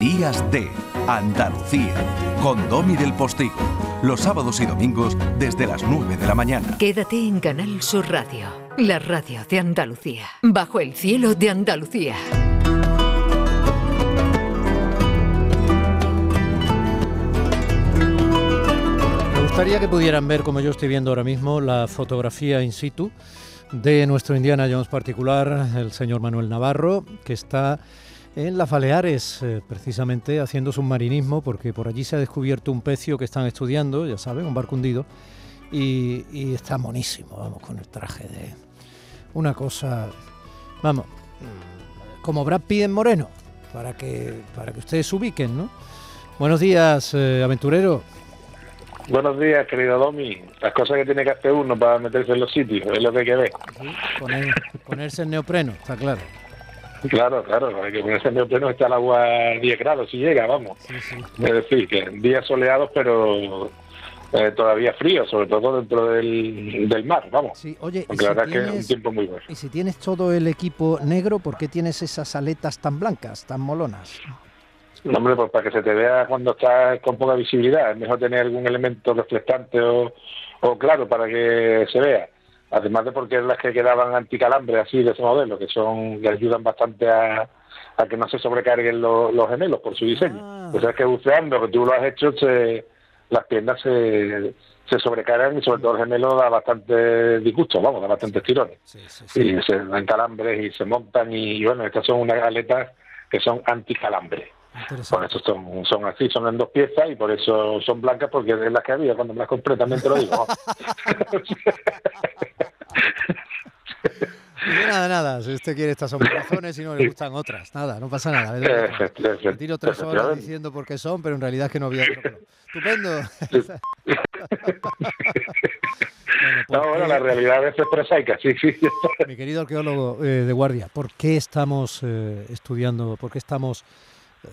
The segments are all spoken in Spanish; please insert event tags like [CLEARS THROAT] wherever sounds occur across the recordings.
Días de Andalucía con Domi del Postigo. Los sábados y domingos desde las 9 de la mañana. Quédate en Canal Sur Radio, la radio de Andalucía. Bajo el cielo de Andalucía. Me gustaría que pudieran ver, como yo estoy viendo ahora mismo, la fotografía in situ de nuestro Indiana Jones particular, el señor Manuel Navarro, que está en las Baleares, eh, precisamente haciendo submarinismo, porque por allí se ha descubierto un pecio que están estudiando, ya saben, un barco hundido, y, está monísimo, vamos, con el traje de una cosa, vamos, mm, como Brad Pitt en Moreno, para que, para que ustedes se ubiquen, ¿no? Buenos días, eh, aventurero. Buenos días, querido Domi. Las cosas que tiene que hacer uno para meterse en los sitios, es lo que hay que ver. ponerse en neopreno, está claro. Claro, claro, hay que ponerse en neopreno está el agua 10 grados, si llega, vamos. Es decir, que días soleados, pero eh, todavía frío, sobre todo dentro del, del mar, vamos. Sí, oye, Porque la verdad es que es un tiempo muy bueno. Y si tienes todo el equipo negro, ¿por qué tienes esas aletas tan blancas, tan molonas? No, hombre, pues para que se te vea cuando estás con poca visibilidad. Es mejor tener algún elemento reflectante o, o claro para que se vea además de porque es las que quedaban anticalambre así de ese modelo, que son que ayudan bastante a, a que no se sobrecarguen los gemelos por su diseño. Ah. Pues es que buceando, que tú lo has hecho, se, las piernas se, se sobrecargan y sobre todo el gemelo da bastante disgusto, vamos, da bastantes tirones. Y se dan calambres y se montan y, bueno, estas son unas aletas que son anticalambres. Por eso son, son así, son en dos piezas y por eso son blancas porque es las que había cuando me las compré, también te lo digo. [LAUGHS] [LAUGHS] nada, nada. Si usted quiere estas son razones y no le gustan otras. Nada, no pasa nada. Me tiro tres horas diciendo por qué son, pero en realidad es que no había otro. [LAUGHS] Estupendo. [LAUGHS] no, bueno, la realidad es prosaica, sí, sí. Mi querido arqueólogo eh, de guardia, ¿por qué estamos eh, estudiando, por qué estamos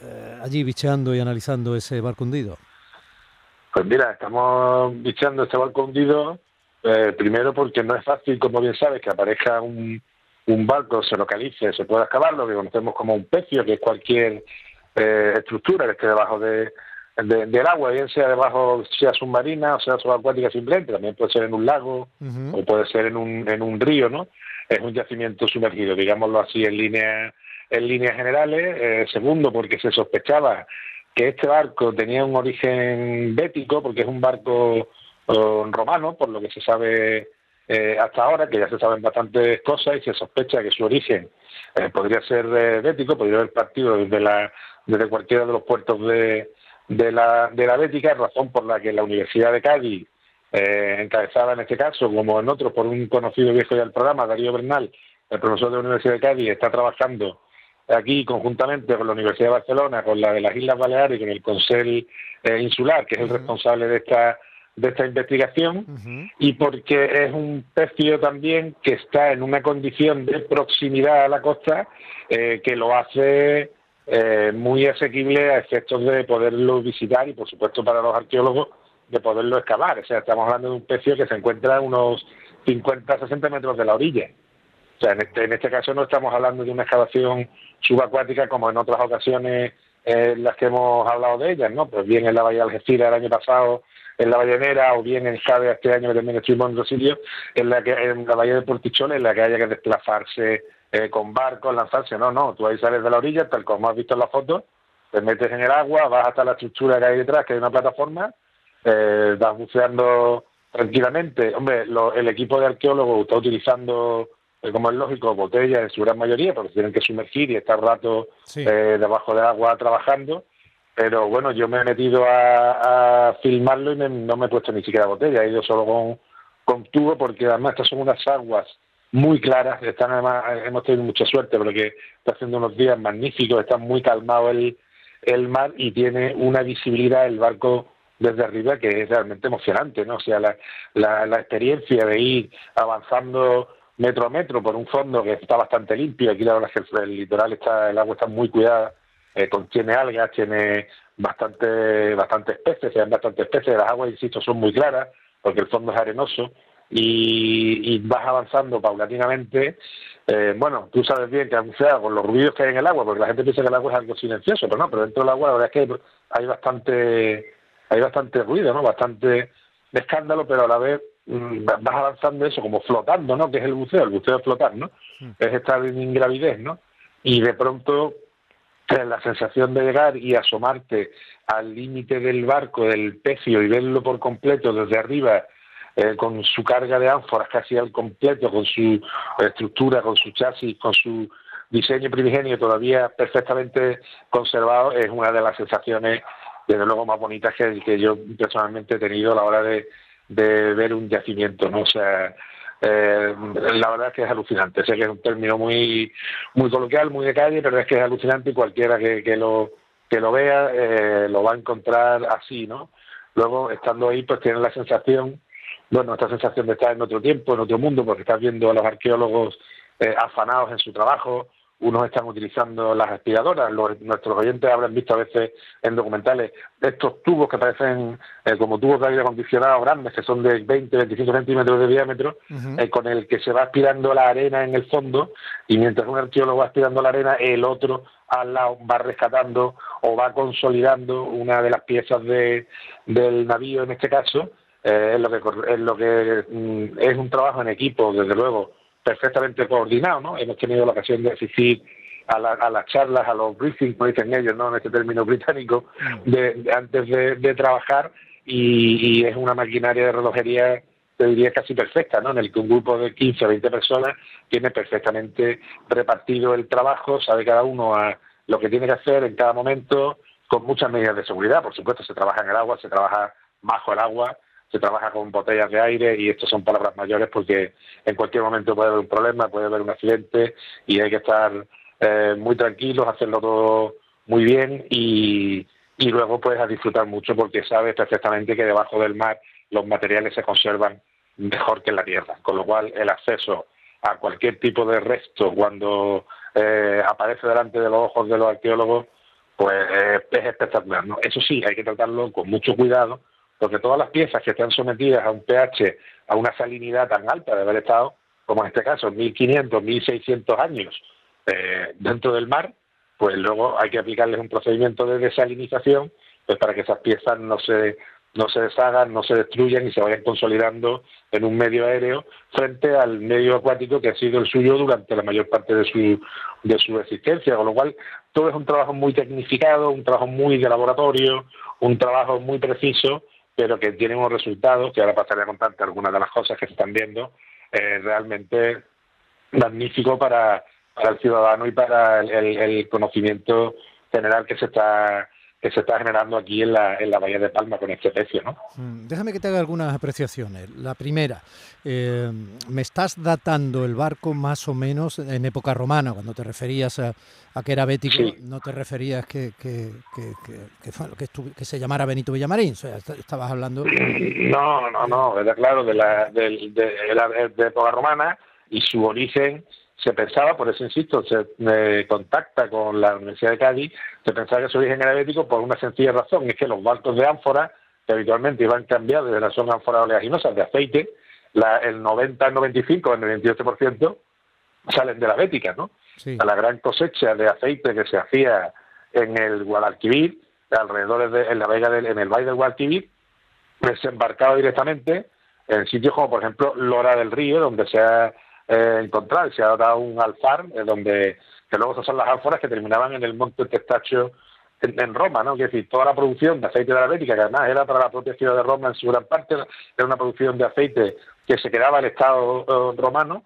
eh, allí bicheando y analizando ese barco hundido? Pues mira, estamos bicheando este barco hundido eh, primero porque no es fácil, como bien sabes, que aparezca un, un barco, se localice, se pueda excavar, lo que conocemos como un pecio, que es cualquier eh, estructura que esté debajo de, del agua, bien sea debajo, sea submarina o sea subacuática simplemente, también puede ser en un lago o puede ser en un, en un río, ¿no? Es un yacimiento sumergido, digámoslo así en línea en líneas generales. Eh, segundo, porque se sospechaba que este barco tenía un origen bético, porque es un barco romano, por lo que se sabe eh, hasta ahora, que ya se saben bastantes cosas y se sospecha que su origen eh, podría ser bético, podría haber partido desde, la, desde cualquiera de los puertos de, de, la, de la Bética, razón por la que la Universidad de Cádiz, encabezada en este caso, como en otros, por un conocido viejo del programa, Darío Bernal, el profesor de la Universidad de Cádiz, está trabajando aquí conjuntamente con la Universidad de Barcelona, con la de las Islas Baleares y con el Consell eh, Insular, que es el responsable de esta de esta investigación y porque es un pecio también que está en una condición de proximidad a la costa eh, que lo hace eh, muy asequible a efectos de poderlo visitar y por supuesto para los arqueólogos de poderlo excavar. O sea, estamos hablando de un pecio que se encuentra a unos 50, 60 metros de la orilla. O sea, en este, en este caso no estamos hablando de una excavación subacuática como en otras ocasiones en las que hemos hablado de ellas, ¿no? Pues bien en la Bahía de Algeciras el año pasado, en la Ballenera, o bien en Jade este año que también estuvimos en Rosilio, en la que en la Bahía de Portichón, en la que haya que desplazarse eh, con barcos, lanzarse. No, no, tú ahí sales de la orilla, tal como has visto en la foto, te metes en el agua, vas hasta la estructura que hay detrás, que hay una plataforma, eh, vas buceando tranquilamente. Hombre, el equipo de arqueólogos está utilizando como es lógico, botellas en su gran mayoría, porque tienen que sumergir y estar rato eh, debajo del agua trabajando. Pero bueno, yo me he metido a, filmarlo y no me he puesto ni siquiera botella, he ido solo con, con tubo, porque además estas son unas aguas muy claras, están además, hemos tenido mucha suerte porque está haciendo unos días magníficos, está muy calmado el, el mar y tiene una visibilidad el barco desde arriba que es realmente emocionante, ¿no? O sea, la, la, la experiencia de ir avanzando metro a metro por un fondo que está bastante limpio. Aquí la verdad es que el litoral está, el agua está muy cuidada, eh, contiene algas, tiene bastante, bastante especies, hay bastante especies. Las aguas, insisto, son muy claras porque el fondo es arenoso y, vas avanzando paulatinamente eh, bueno, tú sabes bien que sea con los ruidos que hay en el agua, porque la gente piensa que el agua es algo silencioso, pero no, pero dentro del agua la verdad es que hay bastante, hay bastante ruido, ¿no? Bastante escándalo, pero a la vez vas avanzando eso, como flotando, ¿no? Que es el buceo, el buceo es flotar, ¿no? Es estar en ingravidez, ¿no? Y de pronto la sensación de llegar y asomarte al límite del barco, del pecio, y verlo por completo desde arriba, eh, con su carga de ánforas casi al completo, con su estructura, con su chasis, con su diseño primigenio todavía perfectamente conservado, es una de las sensaciones, desde luego, más bonitas que, que yo personalmente he tenido a la hora de, ver un yacimiento, ¿no? O sea, eh, la verdad es que es alucinante. Sé que es un término muy muy coloquial, muy de calle, pero es que es alucinante y cualquiera que, que lo que lo vea eh, lo va a encontrar así, ¿no? Luego, estando ahí, pues tiene la sensación bueno, esta sensación de estar en otro tiempo, en otro mundo, porque estás viendo a los arqueólogos eh, afanados en su trabajo, unos están utilizando las aspiradoras, nuestros oyentes habrán visto a veces en documentales estos tubos que parecen eh, como tubos de aire acondicionado grandes, que son de 20, 25 centímetros de diámetro, eh, con el que se va aspirando la arena en el fondo, y mientras un arqueólogo va aspirando la arena, el otro al lado va rescatando o va consolidando una de las piezas de, del navío en este caso, eh, es lo que es lo que mm, es un trabajo en equipo, desde luego, perfectamente coordinado, ¿no? Hemos tenido la ocasión de asistir a, a las charlas, a los briefings, como dicen ellos, ¿no? En este término británico, mm. de, antes de, trabajar y, y, es una maquinaria de relojería, te diría, casi perfecta, ¿no? En el que un grupo de 15 o 20 personas tiene perfectamente repartido el trabajo, sabe cada uno a lo que tiene que hacer en cada momento, con muchas medidas de seguridad, por supuesto, se trabaja en el agua, se trabaja bajo el agua, se trabaja con botellas de aire y esto son palabras mayores porque en cualquier momento puede haber un problema, puede haber un accidente y hay que estar eh, muy tranquilos, hacerlo todo muy bien y, y luego puedes a disfrutar mucho porque sabes perfectamente que debajo del mar los materiales se conservan mejor que en la tierra, con lo cual el acceso a cualquier tipo de resto cuando eh, aparece delante de los ojos de los arqueólogos pues es espectacular. ¿no? Eso sí, hay que tratarlo con mucho cuidado porque todas las piezas que están sometidas a un pH, a una salinidad tan alta de haber estado, como en este caso, 1500, 1600 años eh, dentro del mar, pues luego hay que aplicarles un procedimiento de desalinización pues para que esas piezas no se no se deshagan, no se destruyan y se vayan consolidando en un medio aéreo frente al medio acuático que ha sido el suyo durante la mayor parte de su, de su existencia. Con lo cual, todo es un trabajo muy tecnificado, un trabajo muy de laboratorio, un trabajo muy preciso pero que tienen unos resultados, que ahora pasaré a contarte algunas de las cosas que se están viendo, eh, realmente magnífico para, para el ciudadano y para el conocimiento general que se está que se está generando aquí en la, en la Bahía de Palma con este precio. ¿no? Mm, déjame que te haga algunas apreciaciones. La primera, eh, me estás datando el barco más o menos en época romana, cuando te referías a, que era bético, no te referías que, que, que, se llamara Benito Villamarín, o sea, estabas hablando... [CLEARS THROAT] No, no, no, era claro, de la, de, de época romana y su origen se pensaba, por eso insisto, se contacta con la Universidad de Cádiz, se pensaba que su origen era bético por una sencilla razón, es que los barcos de ánfora, que habitualmente iban cambiados de la zona ánfora oleaginosas de aceite, la, el 90, el 95, el 98% salen de la bética, ¿no? A la gran cosecha de aceite que se hacía en el Guadalquivir, alrededor de en la vega del, en el valle del Guadalquivir, desembarcaba directamente en sitios como por ejemplo Lora del Río, donde se ha eh, encontrar. Se ha dado un alfar eh, donde, que luego son las ánforas que terminaban en el monte Testaccio en, Roma, ¿no? Es decir, toda la producción de aceite de la Bética, que además era para la propia ciudad de Roma en su gran parte, era una producción de aceite que se quedaba en el Estado eh, romano,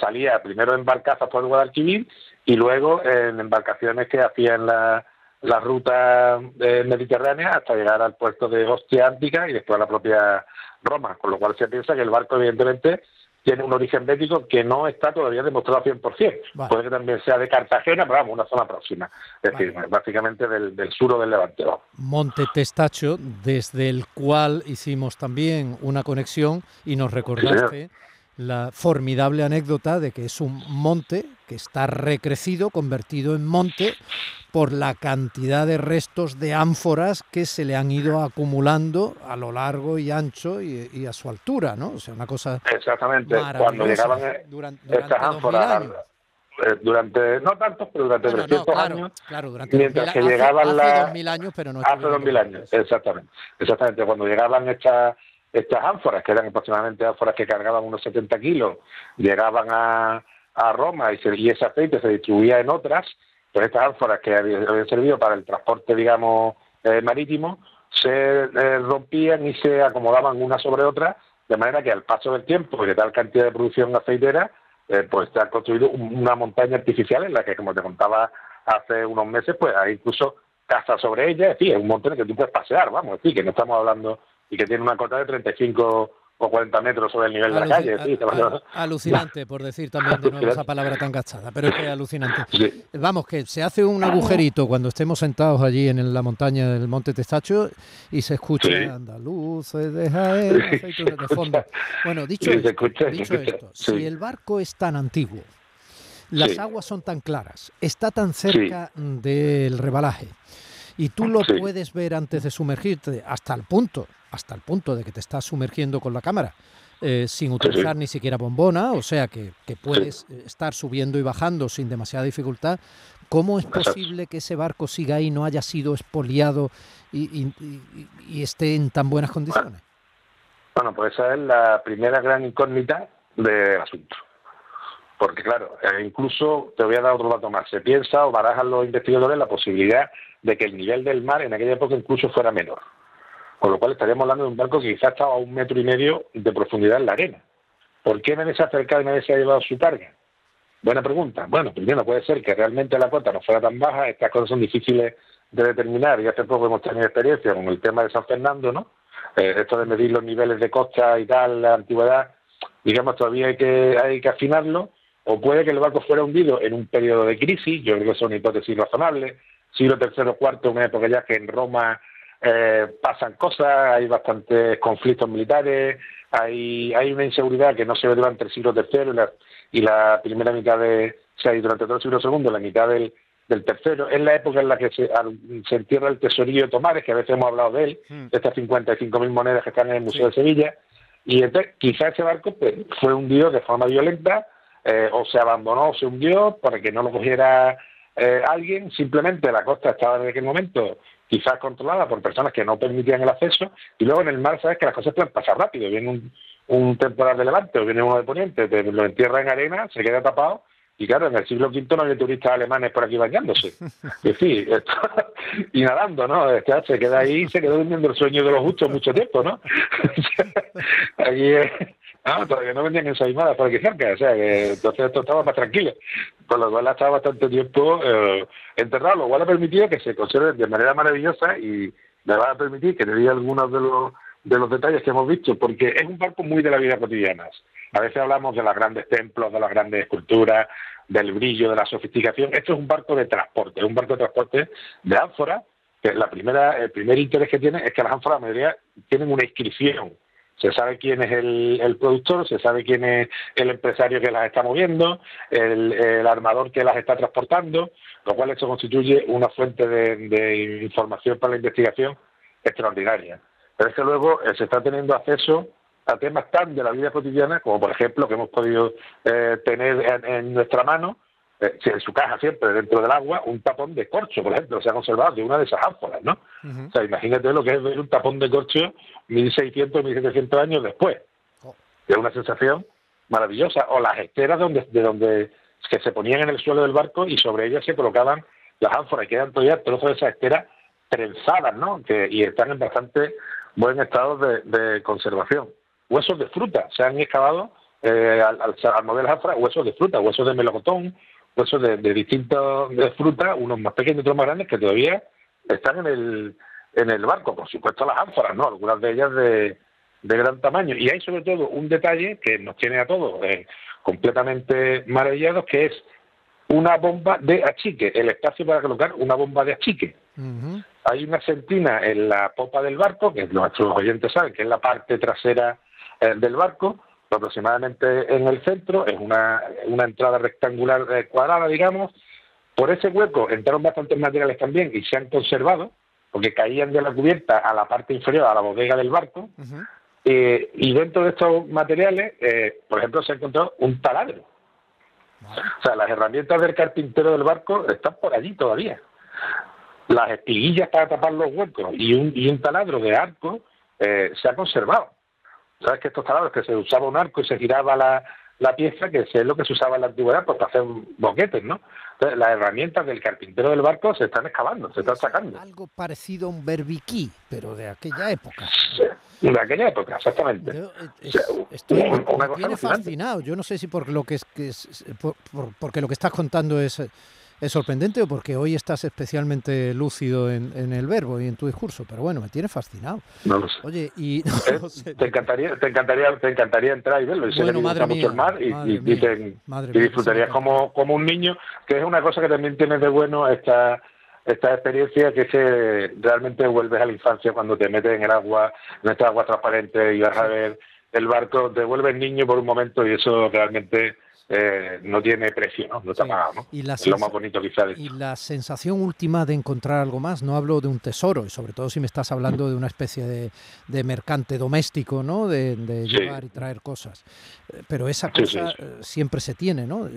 salía primero en barcazas por el Guadalquivir y luego en embarcaciones que hacían la, la ruta mediterránea hasta llegar al puerto de Ostia Antica y después a la propia Roma, con lo cual se piensa que el barco evidentemente tiene un origen bético que no está todavía demostrado 100%. Puede que también sea de Cartagena, pero vamos, una zona próxima. Es decir, básicamente del, del sur o del Levante. Monte Testacho, desde el cual hicimos también una conexión y nos recordaste la formidable anécdota de que es un monte que está recrecido, convertido en monte, por la cantidad de restos de ánforas que se le han ido acumulando a lo largo y ancho y, a su altura, ¿no? O sea, una cosa Exactamente, cuando llegaban durante, estas ánforas eh, durante, no tantos, pero durante Bueno, no, 300 claro, años, claro, durante mientras 2000 que hace- llegaban hace las- 2000 años, pero no hace estuvieron 2000 años, controladas. exactamente, exactamente, cuando llegaban estas estas ánforas, que eran aproximadamente ánforas que cargaban unos 70 kilos, llegaban a, a Roma y, se- y ese aceite se distribuía en otras, pues estas ánforas que habían, servido para el transporte, digamos, eh, marítimo, se eh, rompían y se acomodaban una sobre otra, de manera que al paso del tiempo y de tal cantidad de producción aceitera, eh, pues se ha construido un- una montaña artificial en la que, como te contaba hace unos meses, pues hay incluso casas sobre ella, es decir, es un montón que tú puedes pasear, vamos, es decir, que no estamos hablando y que tiene una cota de 35 o 40 metros sobre el nivel de la calle, alucinante, por decir también de nuevo esa palabra tan gastada, pero es que es alucinante. Sí. Vamos, que se hace un agujerito cuando estemos sentados allí en la montaña del Monte Testacho y se escucha Sí. andaluces de Jaén, aceitunas de fondo. Bueno, dicho, esto, escucha, dicho esto, si el barco es tan antiguo, las aguas son tan claras, está tan cerca del rebalaje y tú lo puedes ver antes de sumergirte hasta el punto, hasta el punto de que te estás sumergiendo con la cámara. eh, sin utilizar ni siquiera bombona, o sea que, que puedes eh, estar subiendo y bajando sin demasiada dificultad. ¿Cómo es posible que ese barco siga ahí, no haya sido expoliado y, y- y- y esté en tan buenas condiciones? Bueno, pues esa es la primera gran incógnita del asunto. Porque, claro, eh, incluso te voy a dar otro dato más. Se piensa o barajan los investigadores la posibilidad de que el nivel del mar en aquella época incluso fuera menor. Con lo cual estaríamos hablando de un barco que quizás estaba a un metro y medio de profundidad en la arena. ¿Por qué nadie se ha acercado y nadie se ha llevado su carga? Buena pregunta. Bueno, primero puede ser que realmente la cota no fuera tan baja. Estas cosas son difíciles de determinar y hace poco hemos tenido experiencia con el tema de San Fernando, ¿no? Eh, esto de medir los niveles de costa y tal, la antigüedad, digamos, todavía hay que, hay que afinarlo. O puede que el barco fuera hundido en un periodo de crisis, yo creo que son hipótesis razonables. Siglo tercero o cuarto, una época ya que en Roma eh, pasan cosas, hay bastantes conflictos militares, hay, hay una inseguridad que no se ve durante el siglo tercero y la, y la primera mitad de, o sea, y durante todo el siglo segundo, la mitad del, del tercero, es la época en la que se, al- se entierra el tesorillo de Tomares, que a veces hemos hablado de él, de estas 55.000 monedas que están en el Museo de Sevilla, y entonces quizás ese barco pues, fue hundido de forma violenta, eh, o se abandonó o se hundió para que no lo cogiera eh, alguien, simplemente la costa estaba en aquel momento quizás controlada por personas que no permitían el acceso, y luego en el mar sabes que las cosas pueden pasar rápido, viene un, un temporal de levante o viene uno de poniente, te lo entierra en arena, se queda tapado, y claro, en el siglo V no había turistas alemanes por aquí bañándose. [LAUGHS] Es decir, esto- [LAUGHS] y nadando, ¿no? Es que se queda ahí, se quedó durmiendo el sueño de los justos mucho tiempo, ¿no? [LAUGHS] aquí, eh, no, todavía no vendían ensaimadas por aquí cerca, o sea, que entonces esto estaba más tranquilo. Con lo cual ha estado bastante tiempo eh, enterrado, lo cual ha permitido que se conserve de manera maravillosa y me va a permitir que te diga algunos de los de los detalles que hemos visto, porque es un barco muy de la vida cotidiana. A veces hablamos de los grandes templos, de las grandes esculturas, del brillo, de la sofisticación. Esto es un barco de transporte, es un barco de transporte de ánfora, que la primera, el primer interés que tiene es que las ánforas, la mayoría, tienen una inscripción. Se sabe quién es el, el productor, se sabe quién es el empresario que las está moviendo, el, el armador que las está transportando, lo cual esto constituye una fuente de, de información para la investigación extraordinaria. Pero es que luego eh, se está teniendo acceso a temas tan de la vida cotidiana como, por ejemplo, que hemos podido eh, tener en, en nuestra mano, eh, en su caja siempre dentro del agua, un tapón de corcho, por ejemplo, se ha conservado de una de esas ánforas, ¿no? O sea, imagínate lo que es ver un tapón de corcho 1600, 1700 años después. Es una sensación maravillosa. O las esteras donde, de donde que se ponían en el suelo del barco y sobre ellas se colocaban las ánforas y quedan todavía trozos de esas esteras trenzadas, ¿no? Que, y están en bastante buen estado de, de conservación. Huesos de fruta, se han excavado eh, al, al, al mover las ánforas, huesos de fruta, huesos de melocotón, huesos de, de distintas de frutas, unos más pequeños y otros más grandes, que todavía están en el, en el barco. Por supuesto, las ánforas, ¿no? Algunas de ellas de, de gran tamaño. Y hay sobre todo un detalle que nos tiene a todos eh, completamente maravillados, que es una bomba de achique, el espacio para colocar una bomba de achique. Hay una sentina en la popa del barco, que nuestros oyentes saben que es la parte trasera eh, del barco, aproximadamente en el centro, es una, una entrada rectangular eh, cuadrada, digamos. Por ese hueco entraron bastantes materiales también y se han conservado, porque caían de la cubierta a la parte inferior, a la bodega del barco. Eh, y dentro de estos materiales, eh, por ejemplo, se ha encontrado un taladro. O sea, las herramientas del carpintero del barco están por allí todavía. Las espiguillas para tapar los huecos y un, y un taladro de arco se ha conservado. ¿Sabes que estos taladros que se usaba un arco y se giraba la, la pieza, que es lo que se usaba en la antigüedad pues, para hacer boquetes, ¿no? Entonces, las herramientas del carpintero del barco se están excavando, se están sacando. Algo parecido a un berbiquí, pero de aquella época. de aquella época, exactamente. Yo, eh, estoy me fascinado. Yo no sé si por lo que es, que es por, porque lo que estás contando es es sorprendente o porque hoy estás especialmente lúcido en, el verbo y en tu discurso, pero bueno, me tiene fascinado. No lo sé. Oye, y eh, [LAUGHS] te encantaría, te encantaría, te encantaría entrar y verlo. Y bueno, madre mucho el mar y, disfrutarías como, como un niño, que es una cosa que también tiene de bueno esta esta experiencia que se realmente vuelves a la infancia cuando te metes en el agua, en esta agua transparente y vas a ver el barco, te vuelves niño por un momento y eso realmente eh, no tiene precio, ¿no? No está pagado, ¿no? Y es lo más bonito Y la sensación última de encontrar algo más, no hablo de un tesoro, y sobre todo si me estás hablando de una especie de, mercante doméstico, ¿no? De, llevar y traer cosas. Eh, pero esa cosa eh, siempre se tiene, ¿no?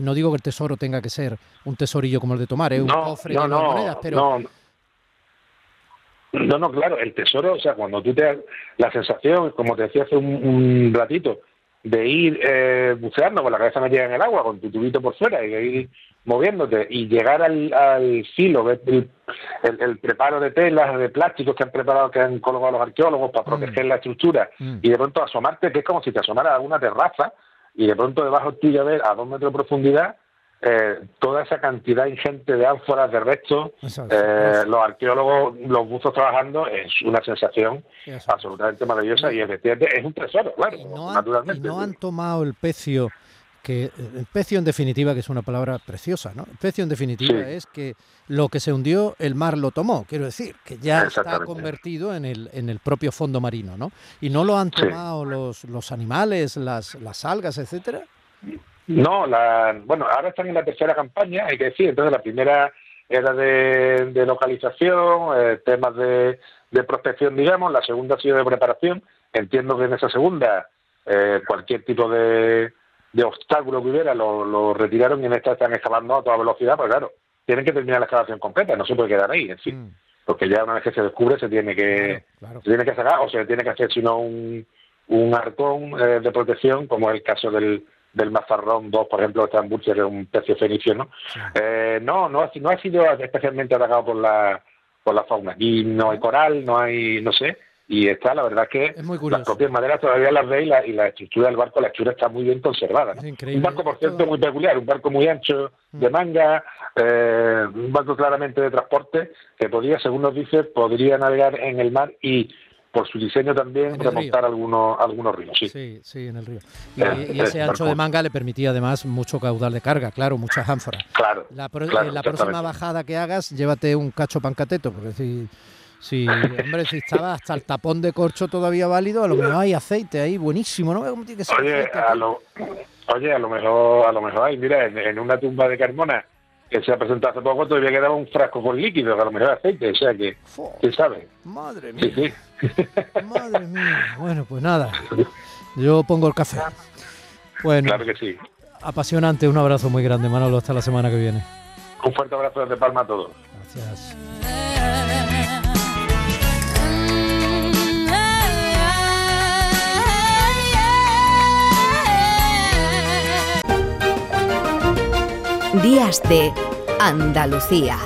No digo que el tesoro tenga que ser un tesorillo como el de tomar, ¿eh? Un cofre no, no, monedas, pero... No, no, claro, el tesoro, o sea, cuando tú te... La sensación, como te decía hace un ratito, de ir eh, buceando con la cabeza metida en el agua, con tu tubito por fuera y ir moviéndote y llegar al, al filo, el, el, preparo de telas, de plásticos que han preparado, que han colocado los arqueólogos para mm. proteger la estructura mm. y de pronto asomarte, que es como si te asomara a una terraza y de pronto debajo tuyo ver a dos metros de profundidad eh, toda esa cantidad ingente de ánforas, de restos, eh, los arqueólogos, los buzos trabajando, es una sensación absolutamente maravillosa y efectivamente es un tesoro, claro, no naturalmente. no han tomado el pecio, que el pecio en definitiva, que es una palabra preciosa, ¿no? El pecio en definitiva es que lo que se hundió, el mar lo tomó, quiero decir, que ya está convertido en el, en el propio fondo marino, ¿no? Y no lo han tomado los, los animales, las, las algas, etcétera. No, la, bueno, ahora están en la tercera campaña, hay que decir. Entonces, la primera era de, localización, eh, temas de, de, prospección, digamos. La segunda ha sido de preparación. Entiendo que en esa segunda eh, cualquier tipo de, de, obstáculo que hubiera lo, retiraron y en esta están excavando a toda velocidad, pues claro, tienen que terminar la excavación completa, no se puede quedar ahí, en fin. Mm. Porque ya una vez que se descubre se tiene que, Se tiene que sacar o se tiene que hacer sino un, un arcón eh, de protección, como es el caso del del mazarrón 2, por ejemplo, está en que es un pecio fenicio, ¿no? Eh, no, no ha, no ha sido especialmente atacado por la, por la fauna. Aquí no hay coral, no hay, no sé, y está, la verdad que las propias maderas todavía las veis y la, estructura del barco, la hechura está muy bien conservada. Un barco, por cierto, muy peculiar, un barco muy ancho, de mm. manga, eh, un barco claramente de transporte, que podría, según nos dice, podría navegar en el mar y por su diseño también remontar algunos, algunos ríos. Sí. sí, sí, en el río. Y, eh, ese ancho de manga le permitía además mucho caudal de carga, claro, muchas ánforas. Claro. La, eh, la próxima bajada que hagas, llévate un cacho pancateto, porque si, si, hombre, si estaba hasta el tapón de corcho todavía válido, a lo mejor hay aceite ahí buenísimo, ¿no? ¿Cómo tiene que ser oye, a lo, oye, a lo mejor, a lo mejor hay, mira, en una tumba de Carmona que se ha presentado hace poco, todavía quedaba un frasco con líquido, que a lo mejor aceite, o sea que, ¿quién sabe? Madre mía. Sí, sí. Madre mía. [LAUGHS] Bueno, pues nada, yo pongo el café. Bueno, claro que sí. Apasionante, un abrazo muy grande, Manolo, hasta la semana que viene. Un fuerte abrazo desde Palma a todos. Gracias. Días de Andalucía.